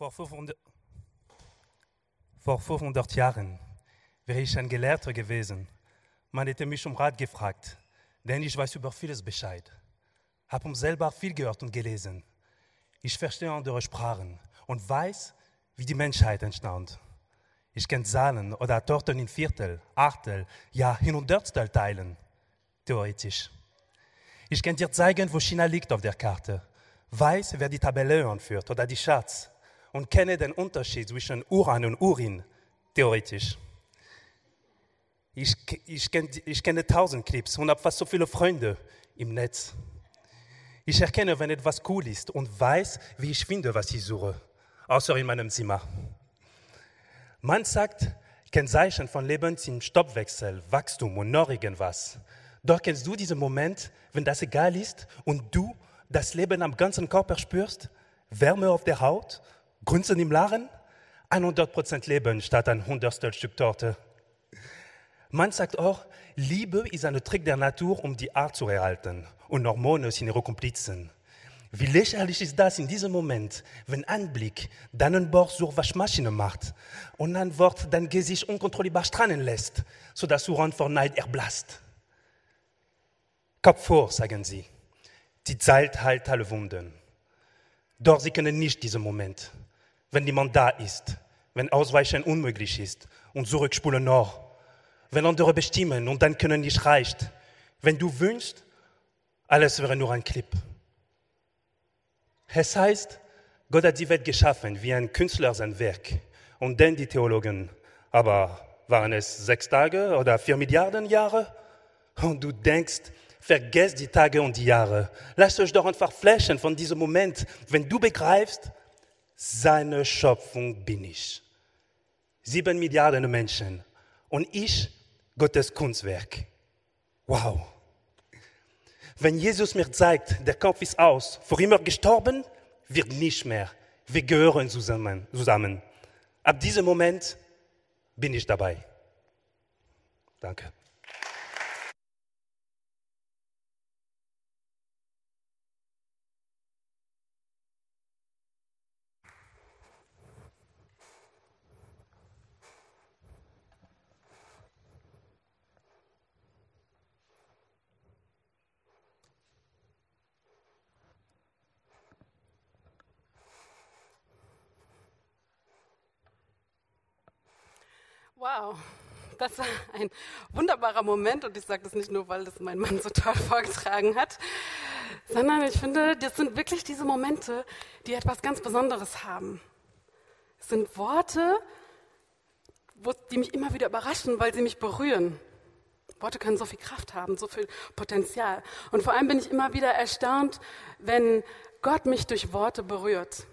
Vor 500, vor 500 Jahren wäre ich ein Gelehrter gewesen. Man hätte mich um Rat gefragt, denn ich weiß über vieles Bescheid. Habe um selber viel gehört und gelesen. Ich verstehe andere Sprachen und weiß, wie die Menschheit entstand. Ich kann Zahlen oder Torten in Viertel, Achtel, ja in Hundertstel teilen. Theoretisch. Ich kann dir zeigen, wo China liegt auf der Karte. Weiß, wer die Tabelle anführt oder die Schatz. Und kenne den Unterschied zwischen Uran und Urin. Theoretisch. Ich, ich, kenn, ich kenne tausend Clips und habe fast so viele Freunde im Netz. Ich erkenne, wenn etwas cool ist und weiß, wie ich finde, was ich suche. Außer in meinem Zimmer. Man sagt, Kennzeichen von Leben sind Stoppwechsel, Wachstum und noch irgendwas. Doch kennst du diesen Moment, wenn das egal ist und du das Leben am ganzen Körper spürst? Wärme auf der Haut, Grünzen im Lachen? 100% Leben statt ein hundertstel Stück Torte. Man sagt auch, Liebe ist ein Trick der Natur, um die Art zu erhalten. Und Hormone sind ihre Komplizen. Wie lächerlich ist das in diesem Moment, wenn ein Blick deinen Bord zur Waschmaschine macht und ein Wort dein Gesicht unkontrollierbar strahlen lässt, sodass du Rand vor Neid erblasst. Kopf vor, sagen sie. Die Zeit heilt alle Wunden. Doch sie können nicht diesen Moment, wenn niemand da ist, wenn Ausweichen unmöglich ist und zurückspulen noch, wenn andere bestimmen und dann können nicht reicht, wenn du wünschst, alles wäre nur ein Clip. Es heißt, Gott hat die Welt geschaffen wie ein Künstler sein Werk. Und dann die Theologen. Aber waren es sechs Tage oder vier Milliarden Jahre? Und du denkst, vergesst die Tage und die Jahre. Lasst euch doch einfach flashen von diesem Moment, wenn du begreifst, seine Schöpfung bin ich. Sieben Milliarden Menschen. Und ich, Gottes Kunstwerk. Wow. Wenn Jesus mir zeigt, der Kampf ist aus, vor immer gestorben, wird nicht mehr. Wir gehören zusammen. zusammen. Ab diesem Moment bin ich dabei. Danke. Wow, das war ein wunderbarer Moment und ich sage das nicht nur, weil das mein Mann so toll vorgetragen hat, sondern ich finde, das sind wirklich diese Momente, die etwas ganz Besonderes haben. Es sind Worte, die mich immer wieder überraschen, weil sie mich berühren. Worte können so viel Kraft haben, so viel Potenzial. Und vor allem bin ich immer wieder erstaunt, wenn Gott mich durch Worte berührt.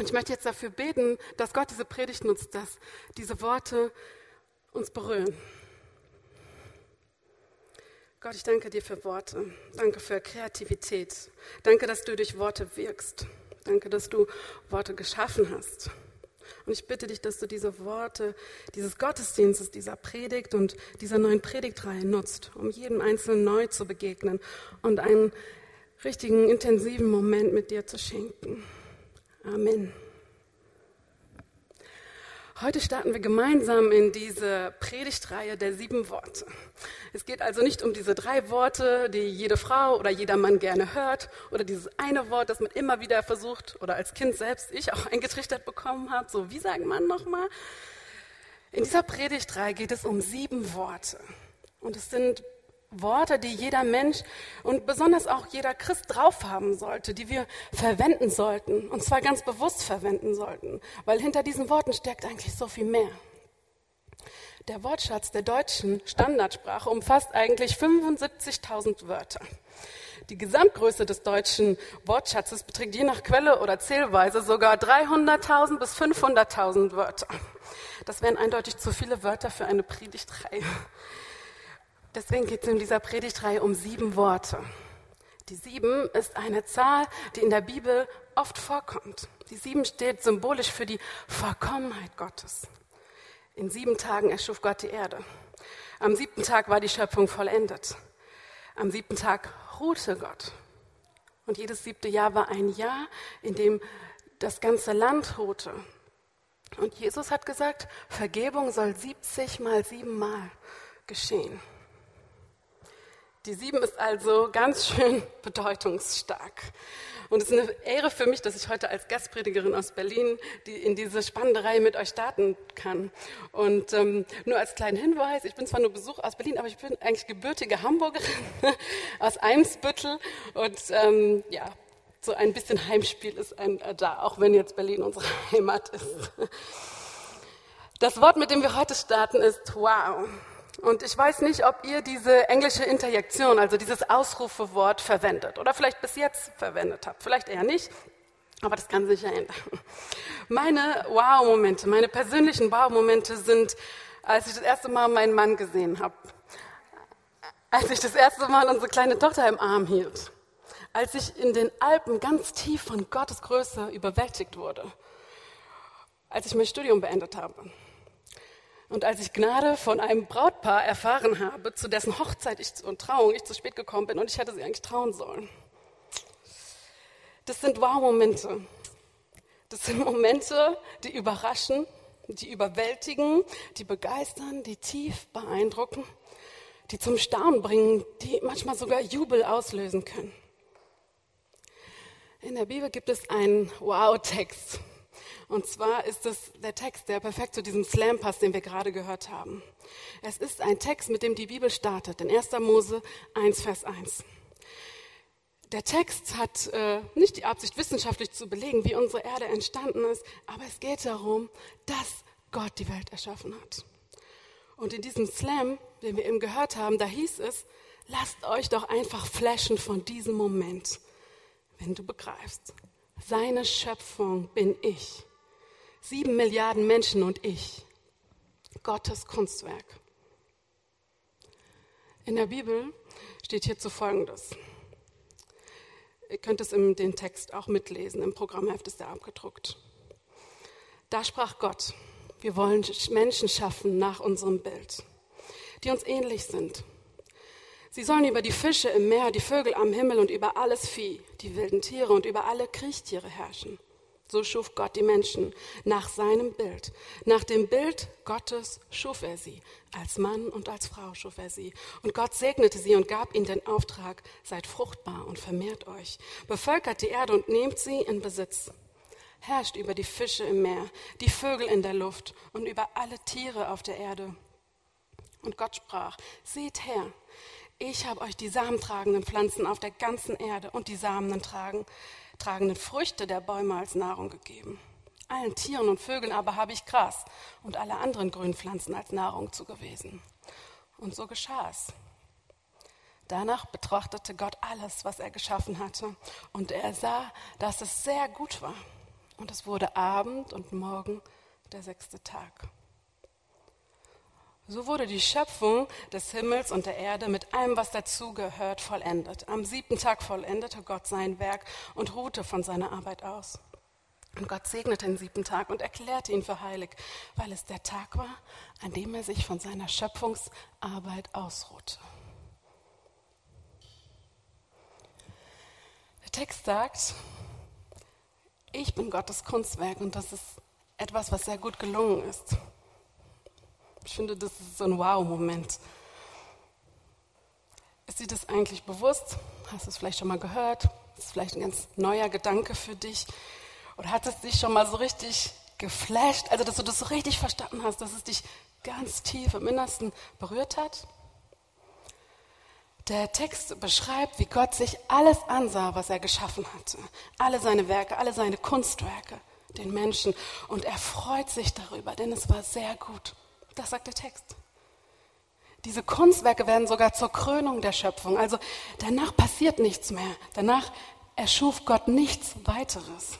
Und ich möchte jetzt dafür beten, dass Gott diese Predigt nutzt, dass diese Worte uns berühren. Gott, ich danke dir für Worte. Danke für Kreativität. Danke, dass du durch Worte wirkst. Danke, dass du Worte geschaffen hast. Und ich bitte dich, dass du diese Worte dieses Gottesdienstes, dieser Predigt und dieser neuen Predigtreihe nutzt, um jedem Einzelnen neu zu begegnen und einen richtigen, intensiven Moment mit dir zu schenken. Amen. Heute starten wir gemeinsam in diese Predigtreihe der sieben Worte. Es geht also nicht um diese drei Worte, die jede Frau oder jeder Mann gerne hört, oder dieses eine Wort, das man immer wieder versucht oder als Kind selbst ich auch eingetrichtert bekommen habe. So, wie sagt man nochmal? In dieser Predigtreihe geht es um sieben Worte. Und es sind Worte, die jeder Mensch und besonders auch jeder Christ drauf haben sollte, die wir verwenden sollten, und zwar ganz bewusst verwenden sollten, weil hinter diesen Worten steckt eigentlich so viel mehr. Der Wortschatz der deutschen Standardsprache umfasst eigentlich 75.000 Wörter. Die Gesamtgröße des deutschen Wortschatzes beträgt je nach Quelle oder Zählweise sogar 300.000 bis 500.000 Wörter. Das wären eindeutig zu viele Wörter für eine Predigtreihe. Deswegen geht es in dieser Predigtreihe um sieben Worte. Die sieben ist eine Zahl, die in der Bibel oft vorkommt. Die sieben steht symbolisch für die Vollkommenheit Gottes. In sieben Tagen erschuf Gott die Erde. Am siebten Tag war die Schöpfung vollendet. Am siebten Tag ruhte Gott. Und jedes siebte Jahr war ein Jahr, in dem das ganze Land ruhte. Und Jesus hat gesagt, Vergebung soll 70 mal 7 mal geschehen. Die 7 ist also ganz schön bedeutungsstark. Und es ist eine Ehre für mich, dass ich heute als Gastpredigerin aus Berlin die in diese spannende Reihe mit euch starten kann. Und ähm, nur als kleinen Hinweis, ich bin zwar nur Besuch aus Berlin, aber ich bin eigentlich gebürtige Hamburgerin aus Eimsbüttel. Und ähm, ja, so ein bisschen Heimspiel ist ein, äh, da, auch wenn jetzt Berlin unsere Heimat ist. Das Wort, mit dem wir heute starten, ist wow. Und ich weiß nicht, ob ihr diese englische Interjektion, also dieses Ausrufewort verwendet oder vielleicht bis jetzt verwendet habt. Vielleicht eher nicht, aber das kann sich ja ändern. Meine Wow-Momente, meine persönlichen Wow-Momente sind, als ich das erste Mal meinen Mann gesehen habe. Als ich das erste Mal unsere kleine Tochter im Arm hielt. Als ich in den Alpen ganz tief von Gottes Größe überwältigt wurde. Als ich mein Studium beendet habe und als ich Gnade von einem Brautpaar erfahren habe, zu dessen Hochzeit ich und Trauung ich zu spät gekommen bin und ich hätte sie eigentlich trauen sollen. Das sind Wow-Momente. Das sind Momente, die überraschen, die überwältigen, die begeistern, die tief beeindrucken, die zum Staunen bringen, die manchmal sogar Jubel auslösen können. In der Bibel gibt es einen Wow-Text. Und zwar ist es der Text, der perfekt zu diesem Slam passt, den wir gerade gehört haben. Es ist ein Text, mit dem die Bibel startet, in 1. Mose 1, Vers 1. Der Text hat äh, nicht die Absicht, wissenschaftlich zu belegen, wie unsere Erde entstanden ist, aber es geht darum, dass Gott die Welt erschaffen hat. Und in diesem Slam, den wir eben gehört haben, da hieß es, lasst euch doch einfach flashen von diesem Moment, wenn du begreifst, seine Schöpfung bin ich. Sieben Milliarden Menschen und ich. Gottes Kunstwerk. In der Bibel steht hierzu Folgendes. Ihr könnt es in den Text auch mitlesen, im Programmheft ist er abgedruckt. Da sprach Gott, wir wollen Menschen schaffen nach unserem Bild, die uns ähnlich sind. Sie sollen über die Fische im Meer, die Vögel am Himmel und über alles Vieh, die wilden Tiere und über alle Kriechtiere herrschen. So schuf Gott die Menschen nach seinem Bild. Nach dem Bild Gottes schuf er sie. Als Mann und als Frau schuf er sie. Und Gott segnete sie und gab ihnen den Auftrag, seid fruchtbar und vermehrt euch. Bevölkert die Erde und nehmt sie in Besitz. Herrscht über die Fische im Meer, die Vögel in der Luft und über alle Tiere auf der Erde. Und Gott sprach, seht her, ich habe euch die samentragenden Pflanzen auf der ganzen Erde und die Samen tragen tragenden Früchte der Bäume als Nahrung gegeben. Allen Tieren und Vögeln aber habe ich Gras und alle anderen grünen Pflanzen als Nahrung zugewiesen. Und so geschah es. Danach betrachtete Gott alles, was er geschaffen hatte, und er sah, dass es sehr gut war. Und es wurde Abend und Morgen der sechste Tag. So wurde die Schöpfung des Himmels und der Erde mit allem, was dazugehört, vollendet. Am siebten Tag vollendete Gott sein Werk und ruhte von seiner Arbeit aus. Und Gott segnete den siebten Tag und erklärte ihn für heilig, weil es der Tag war, an dem er sich von seiner Schöpfungsarbeit ausruhte. Der Text sagt, ich bin Gottes Kunstwerk und das ist etwas, was sehr gut gelungen ist. Ich finde, das ist so ein Wow-Moment. Ist dir das eigentlich bewusst? Hast du es vielleicht schon mal gehört? Ist es vielleicht ein ganz neuer Gedanke für dich? Oder hat es dich schon mal so richtig geflasht? Also, dass du das so richtig verstanden hast, dass es dich ganz tief im Innersten berührt hat? Der Text beschreibt, wie Gott sich alles ansah, was er geschaffen hatte. Alle seine Werke, alle seine Kunstwerke, den Menschen. Und er freut sich darüber, denn es war sehr gut. Das sagt der Text. Diese Kunstwerke werden sogar zur Krönung der Schöpfung. Also danach passiert nichts mehr. Danach erschuf Gott nichts weiteres.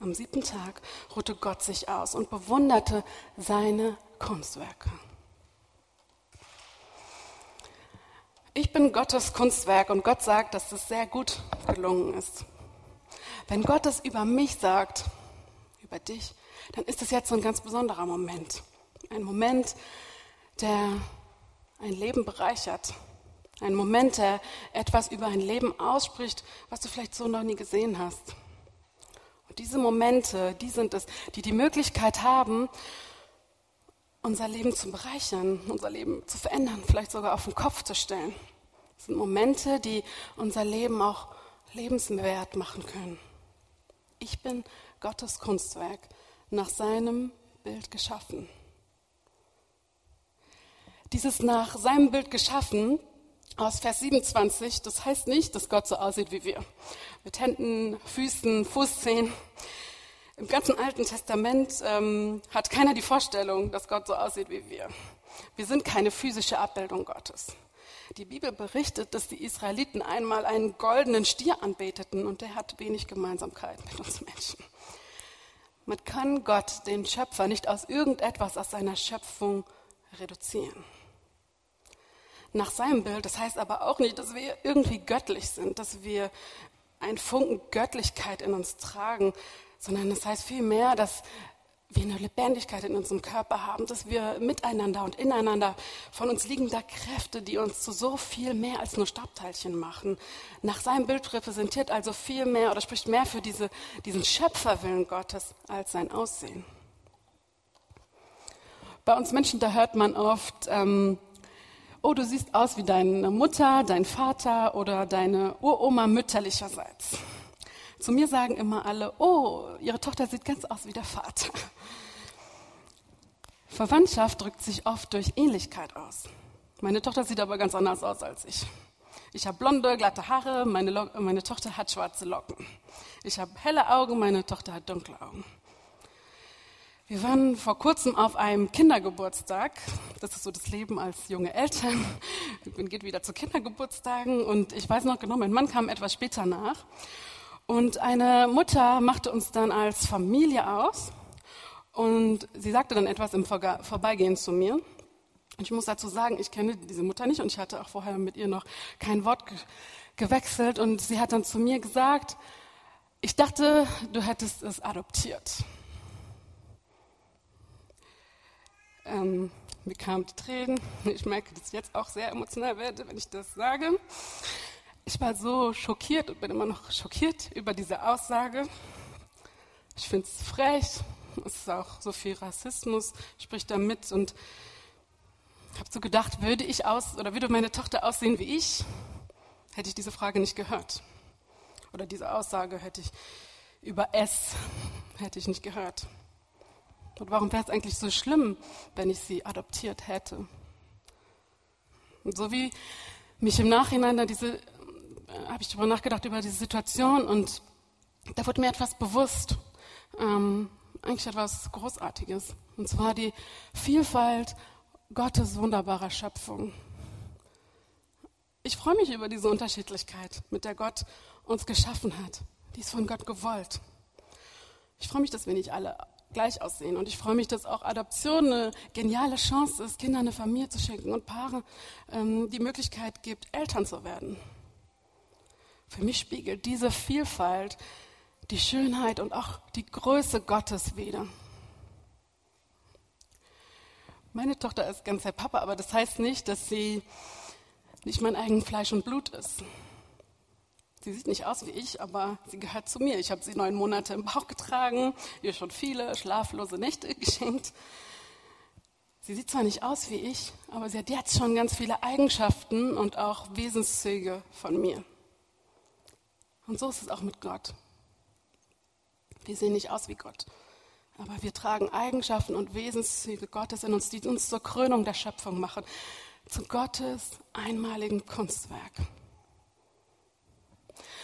Am siebten Tag ruhte Gott sich aus und bewunderte seine Kunstwerke. Ich bin Gottes Kunstwerk und Gott sagt, dass es sehr gut gelungen ist. Wenn Gott es über mich sagt, über dich, dann ist es jetzt so ein ganz besonderer Moment. Ein Moment, der ein Leben bereichert. Ein Moment, der etwas über ein Leben ausspricht, was du vielleicht so noch nie gesehen hast. Und Diese Momente, die sind es, die die Möglichkeit haben, unser Leben zu bereichern, unser Leben zu verändern, vielleicht sogar auf den Kopf zu stellen. Das sind Momente, die unser Leben auch lebenswert machen können. Ich bin Gottes Kunstwerk, nach seinem Bild geschaffen. Dieses nach seinem Bild geschaffen aus Vers 27, das heißt nicht, dass Gott so aussieht wie wir. Mit Händen, Füßen, Fußzehen. Im ganzen Alten Testament ähm, hat keiner die Vorstellung, dass Gott so aussieht wie wir. Wir sind keine physische Abbildung Gottes. Die Bibel berichtet, dass die Israeliten einmal einen goldenen Stier anbeteten und der hat wenig Gemeinsamkeit mit uns Menschen. Man kann Gott, den Schöpfer, nicht aus irgendetwas aus seiner Schöpfung reduzieren. Nach seinem Bild, das heißt aber auch nicht, dass wir irgendwie göttlich sind, dass wir einen Funken Göttlichkeit in uns tragen, sondern das heißt vielmehr, dass wir eine Lebendigkeit in unserem Körper haben, dass wir miteinander und ineinander von uns liegender Kräfte, die uns zu so viel mehr als nur Staubteilchen machen. Nach seinem Bild repräsentiert also viel mehr oder spricht mehr für diese, diesen Schöpferwillen Gottes als sein Aussehen. Bei uns Menschen, da hört man oft, ähm, oh, du siehst aus wie deine Mutter, dein Vater oder deine Uroma mütterlicherseits. Zu mir sagen immer alle, oh, ihre Tochter sieht ganz aus wie der Vater. Verwandtschaft drückt sich oft durch Ähnlichkeit aus. Meine Tochter sieht aber ganz anders aus als ich. Ich habe blonde, glatte Haare, meine, meine Tochter hat schwarze Locken. Ich habe helle Augen, meine Tochter hat dunkle Augen. Wir waren vor kurzem auf einem Kindergeburtstag. Das ist so das Leben als junge Eltern. Man geht wieder zu Kindergeburtstagen und ich weiß noch genau, mein Mann kam etwas später nach. Und eine Mutter machte uns dann als Familie aus und sie sagte dann etwas im Vorbeigehen zu mir. Und ich muss dazu sagen, ich kenne diese Mutter nicht und ich hatte auch vorher mit ihr noch kein Wort ge gewechselt. Und sie hat dann zu mir gesagt, ich dachte, du hättest es adoptiert. Ähm, mir kamen die Tränen. Ich merke, dass ich jetzt auch sehr emotional werde, wenn ich das sage. Ich war so schockiert und bin immer noch schockiert über diese Aussage. Ich finde es frech. Es ist auch so viel Rassismus, spricht da mit. Und habe so gedacht, würde ich aus oder würde meine Tochter aussehen wie ich, hätte ich diese Frage nicht gehört. Oder diese Aussage hätte ich über es hätte ich nicht gehört. Und warum wäre es eigentlich so schlimm, wenn ich sie adoptiert hätte? Und so wie mich im Nachhinein da diese habe ich darüber nachgedacht, über diese Situation und da wurde mir etwas bewusst, ähm, eigentlich etwas Großartiges. Und zwar die Vielfalt Gottes wunderbarer Schöpfung. Ich freue mich über diese Unterschiedlichkeit, mit der Gott uns geschaffen hat. Die ist von Gott gewollt. Ich freue mich, dass wir nicht alle gleich aussehen. Und ich freue mich, dass auch Adoption eine geniale Chance ist, Kindern eine Familie zu schenken und Paare ähm, die Möglichkeit gibt, Eltern zu werden. Für mich spiegelt diese Vielfalt die Schönheit und auch die Größe Gottes wider. Meine Tochter ist ganz der Papa, aber das heißt nicht, dass sie nicht mein eigen Fleisch und Blut ist. Sie sieht nicht aus wie ich, aber sie gehört zu mir. Ich habe sie neun Monate im Bauch getragen, ihr schon viele schlaflose Nächte geschenkt. Sie sieht zwar nicht aus wie ich, aber sie hat jetzt schon ganz viele Eigenschaften und auch Wesenszüge von mir. Und so ist es auch mit Gott. Wir sehen nicht aus wie Gott, aber wir tragen Eigenschaften und Wesenszüge Gottes in uns, die uns zur Krönung der Schöpfung machen, zu Gottes einmaligen Kunstwerk.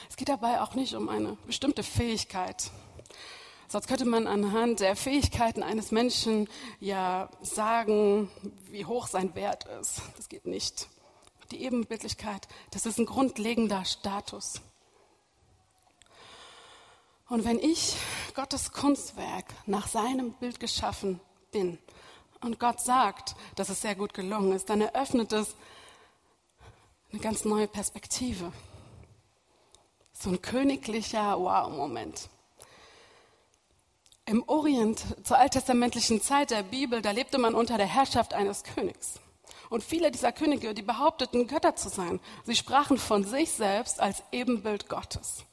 Es geht dabei auch nicht um eine bestimmte Fähigkeit. Sonst könnte man anhand der Fähigkeiten eines Menschen ja sagen, wie hoch sein Wert ist. Das geht nicht. Die Ebenbildlichkeit, das ist ein grundlegender Status. Und wenn ich Gottes Kunstwerk nach seinem Bild geschaffen bin und Gott sagt, dass es sehr gut gelungen ist, dann eröffnet es eine ganz neue Perspektive. So ein königlicher Wow-Moment. Im Orient zur alttestamentlichen Zeit der Bibel, da lebte man unter der Herrschaft eines Königs. Und viele dieser Könige, die behaupteten, Götter zu sein, sie sprachen von sich selbst als Ebenbild Gottes.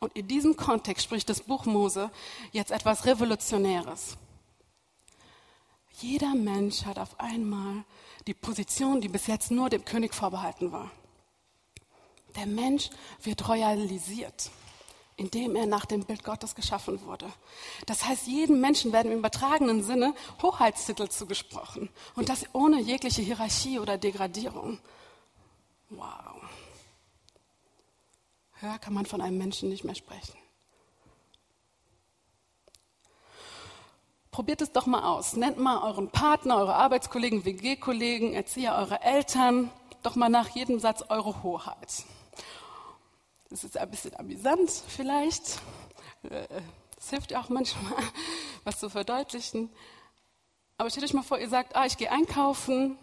Und in diesem Kontext spricht das Buch Mose jetzt etwas Revolutionäres. Jeder Mensch hat auf einmal die Position, die bis jetzt nur dem König vorbehalten war. Der Mensch wird royalisiert, indem er nach dem Bild Gottes geschaffen wurde. Das heißt, jedem Menschen werden im übertragenen Sinne Hoheitstitel zugesprochen und das ohne jegliche Hierarchie oder Degradierung. Wow. Höher kann man von einem Menschen nicht mehr sprechen. Probiert es doch mal aus. Nennt mal euren Partner, eure Arbeitskollegen, WG-Kollegen, Erzieher, eure Eltern, doch mal nach jedem Satz eure Hoheit. Das ist ein bisschen amüsant vielleicht. Äh, das hilft ja auch manchmal, was zu verdeutlichen. Aber stellt euch mal vor, ihr sagt, ah, ich gehe einkaufen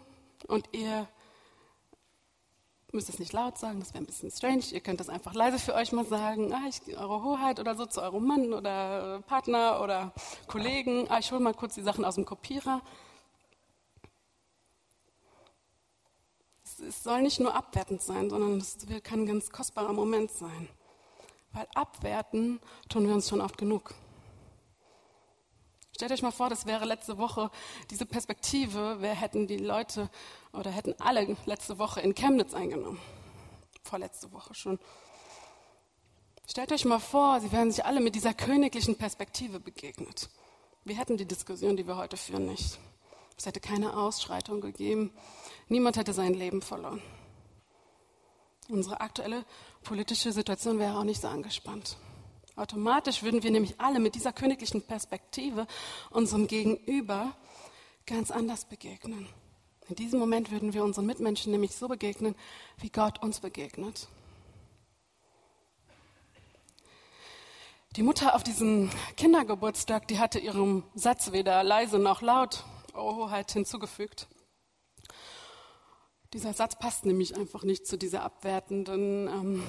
und ihr müsst es nicht laut sagen, das wäre ein bisschen strange. Ihr könnt das einfach leise für euch mal sagen. Ah, ich, eure Hoheit oder so zu eurem Mann oder Partner oder Kollegen. Ah, ich hole mal kurz die Sachen aus dem Kopierer. Es, soll nicht nur abwertend sein, sondern es kann ein ganz kostbarer Moment sein. Weil abwerten tun wir uns schon oft genug. Stellt euch mal vor, das wäre letzte Woche diese Perspektive, wer hätten die Leute oder hätten alle letzte Woche in Chemnitz eingenommen. Vorletzte Woche schon. Stellt euch mal vor, sie wären sich alle mit dieser königlichen Perspektive begegnet. Wir hätten die Diskussion, die wir heute führen, nicht. Es hätte keine Ausschreitung gegeben. Niemand hätte sein Leben verloren. Unsere aktuelle politische Situation wäre auch nicht so angespannt. Automatisch würden wir nämlich alle mit dieser königlichen Perspektive unserem Gegenüber ganz anders begegnen. In diesem Moment würden wir unseren Mitmenschen nämlich so begegnen, wie Gott uns begegnet. Die Mutter auf diesem Kindergeburtstag, die hatte ihrem Satz weder leise noch laut oh, halt hinzugefügt. Dieser Satz passt nämlich einfach nicht zu dieser abwertenden ähm,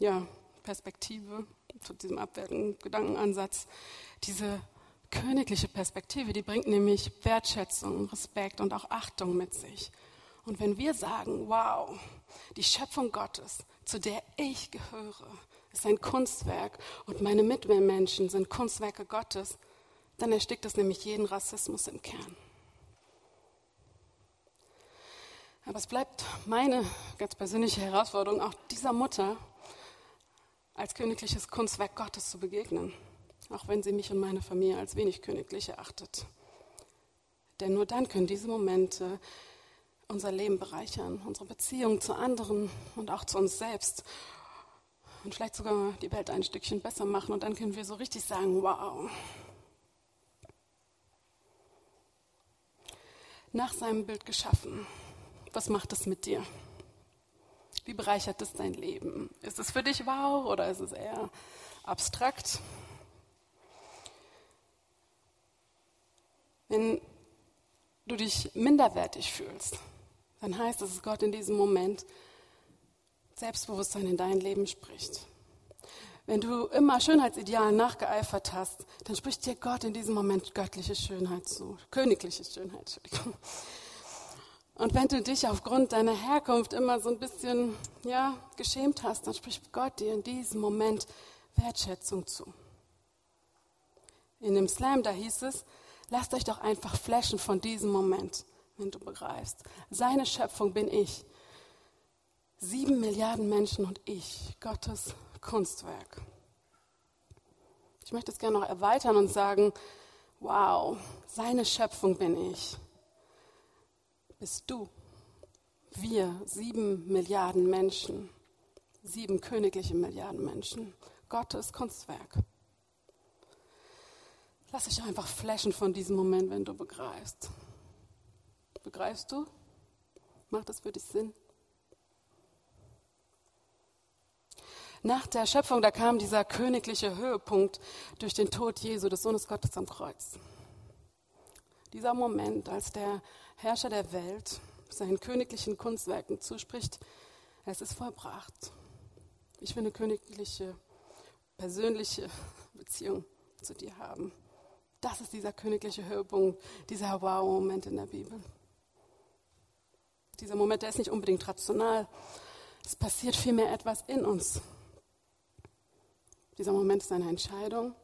ja, Perspektive zu diesem abwertenden Gedankenansatz. Diese königliche Perspektive, die bringt nämlich Wertschätzung, Respekt und auch Achtung mit sich. Und wenn wir sagen, wow, die Schöpfung Gottes, zu der ich gehöre, ist ein Kunstwerk und meine Mitmenschen sind Kunstwerke Gottes, dann erstickt es nämlich jeden Rassismus im Kern. Aber es bleibt meine ganz persönliche Herausforderung, auch dieser Mutter als königliches Kunstwerk Gottes zu begegnen, auch wenn sie mich und meine Familie als wenig königlich erachtet. Denn nur dann können diese Momente unser Leben bereichern, unsere Beziehung zu anderen und auch zu uns selbst und vielleicht sogar die Welt ein Stückchen besser machen. Und dann können wir so richtig sagen, wow. Nach seinem Bild geschaffen. Was macht es mit dir? Wie bereichert es dein Leben? Ist es für dich wow oder ist es eher abstrakt? Wenn du dich minderwertig fühlst, dann heißt es, dass Gott in diesem Moment Selbstbewusstsein in dein Leben spricht. Wenn du immer Schönheitsidealen nachgeeifert hast, dann spricht dir Gott in diesem Moment göttliche Schönheit zu, königliche Schönheit, Entschuldigung. Und wenn du dich aufgrund deiner Herkunft immer so ein bisschen ja, geschämt hast, dann spricht Gott dir in diesem Moment Wertschätzung zu. In dem Slam, da hieß es, lasst euch doch einfach flashen von diesem Moment, wenn du begreifst. Seine Schöpfung bin ich. Sieben Milliarden Menschen und ich, Gottes Kunstwerk. Ich möchte es gerne noch erweitern und sagen, wow, seine Schöpfung bin ich bist du. Wir, sieben Milliarden Menschen, sieben königliche Milliarden Menschen, Gottes Kunstwerk. Lass dich einfach flashen von diesem Moment, wenn du begreifst. Begreifst du? Macht das für dich Sinn? Nach der Schöpfung, da kam dieser königliche Höhepunkt durch den Tod Jesu, des Sohnes Gottes am Kreuz. Dieser Moment, als der Herrscher der Welt seinen königlichen Kunstwerken zuspricht, es ist vollbracht. Ich will eine königliche, persönliche Beziehung zu dir haben. Das ist dieser königliche Höhepunkt, dieser Wow-Moment in der Bibel. Dieser Moment, der ist nicht unbedingt rational. Es passiert vielmehr etwas in uns. Dieser Moment ist eine Entscheidung,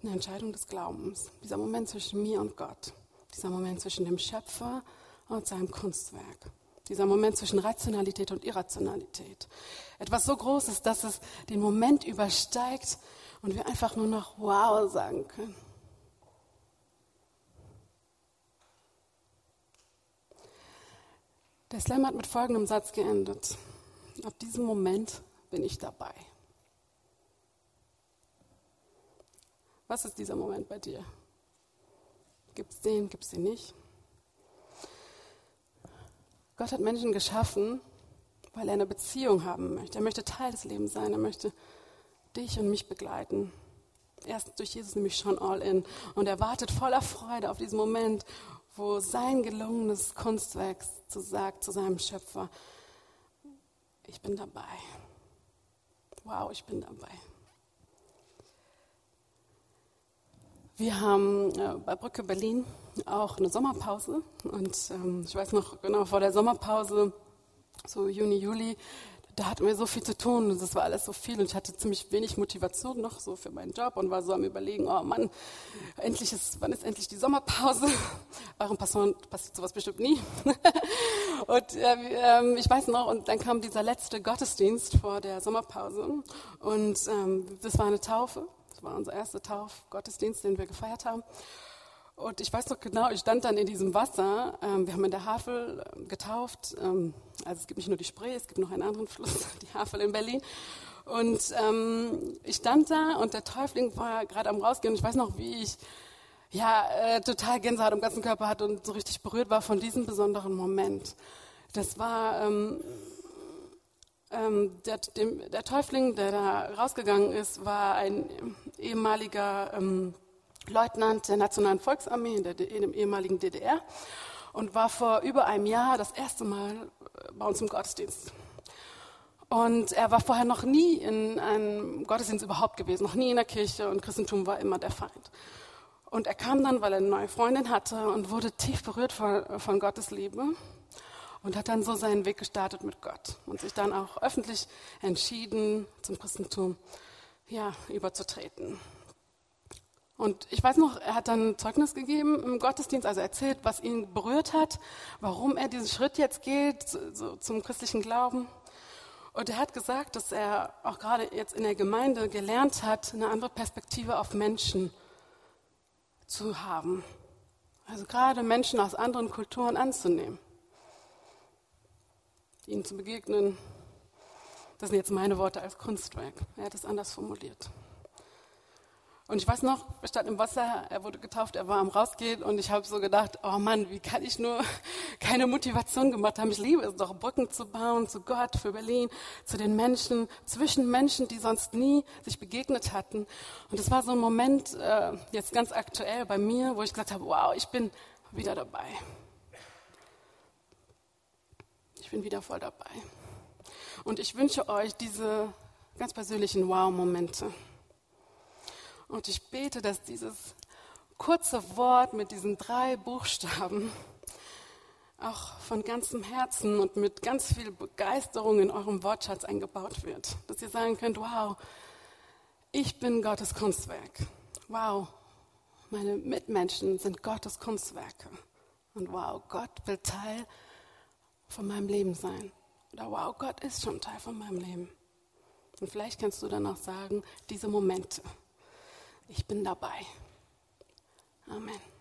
eine Entscheidung des Glaubens. Dieser Moment zwischen mir und Gott. Dieser Moment zwischen dem Schöpfer und seinem Kunstwerk. Dieser Moment zwischen Rationalität und Irrationalität. Etwas so Großes, dass es den Moment übersteigt und wir einfach nur noch Wow sagen können. Der Slam hat mit folgendem Satz geendet. Ab diesem Moment bin ich dabei. Was ist dieser Moment bei dir? Gibt es den, gibt es den nicht? Gott hat Menschen geschaffen, weil er eine Beziehung haben möchte. Er möchte Teil des Lebens sein. Er möchte dich und mich begleiten. Er ist durch Jesus nämlich schon all in und er wartet voller Freude auf diesen Moment, wo sein gelungenes Kunstwerk zu sagt zu seinem Schöpfer, ich bin dabei. Wow, ich bin dabei. Wir haben äh, bei Brücke Berlin auch eine Sommerpause und ähm, ich weiß noch genau vor der Sommerpause, so Juni, Juli, da hatten wir so viel zu tun und das war alles so viel und ich hatte ziemlich wenig Motivation noch so für meinen Job und war so am überlegen, oh Mann, endlich ist, wann ist endlich die Sommerpause? Passion passiert sowas bestimmt nie. und äh, ich weiß noch, und dann kam dieser letzte Gottesdienst vor der Sommerpause und ähm, das war eine Taufe, war unser erster Tauf-Gottesdienst, den wir gefeiert haben. Und ich weiß noch genau, ich stand dann in diesem Wasser. Ähm, wir haben in der Havel ähm, getauft. Ähm, also es gibt nicht nur die Spree, es gibt noch einen anderen Fluss, die Havel in Berlin. Und ähm, ich stand da und der Täufling war gerade am rausgehen. Und ich weiß noch, wie ich ja äh, total Gänsehaut im ganzen Körper hatte und so richtig berührt war von diesem besonderen Moment. Das war ähm, ähm, der, dem, der Täufling, der da rausgegangen ist, war ein ehemaliger Leutnant der Nationalen Volksarmee in, der, in ehemaligen DDR und war vor über einem Jahr das erste Mal äh, bei uns im Gottesdienst. Und er war vorher noch nie in einem Gottesdienst überhaupt gewesen, noch nie in der Kirche und Christentum war immer der Feind. Und er kam dann, weil er eine neue Freundin hatte und wurde tief berührt von, von Gottes Liebe und hat dann so seinen Weg gestartet mit Gott und sich dann auch öffentlich entschieden, zum Christentum ja, überzutreten. Und ich weiß noch, er hat dann Zeugnis gegeben im Gottesdienst, also erzählt, was ihn berührt hat, warum er diesen Schritt jetzt geht so zum christlichen Glauben. Und er hat gesagt, dass er auch gerade jetzt in der Gemeinde gelernt hat, eine andere Perspektive auf Menschen zu haben. Also gerade Menschen aus anderen Kulturen anzunehmen, ihnen zu begegnen. Das sind jetzt meine Worte als Kunstwerk. Er hat es anders formuliert. Und ich weiß noch, wir standen im Wasser, er wurde getauft, er war am Rausgehen und ich habe so gedacht, oh Mann, wie kann ich nur keine Motivation gemacht haben? Ich liebe es doch, Brücken zu bauen zu Gott, für Berlin, zu den Menschen, zwischen Menschen, die sonst nie sich begegnet hatten. Und es war so ein Moment, äh, jetzt ganz aktuell bei mir, wo ich gesagt habe, wow, ich bin wieder dabei. Bin wieder voll dabei. Und ich wünsche euch diese ganz persönlichen Wow-Momente. Und ich bete, dass dieses kurze Wort mit diesen drei Buchstaben auch von ganzem Herzen und mit ganz viel Begeisterung in eurem Wortschatz eingebaut wird. Dass ihr sagen könnt, wow, ich bin Gottes Kunstwerk. Wow, meine Mitmenschen sind Gottes Kunstwerke. Und wow, Gott will Teil von meinem Leben sein. Oder wow, Gott ist schon Teil von meinem Leben. Und vielleicht kannst du dann auch sagen, diese Momente, ich bin dabei. Amen.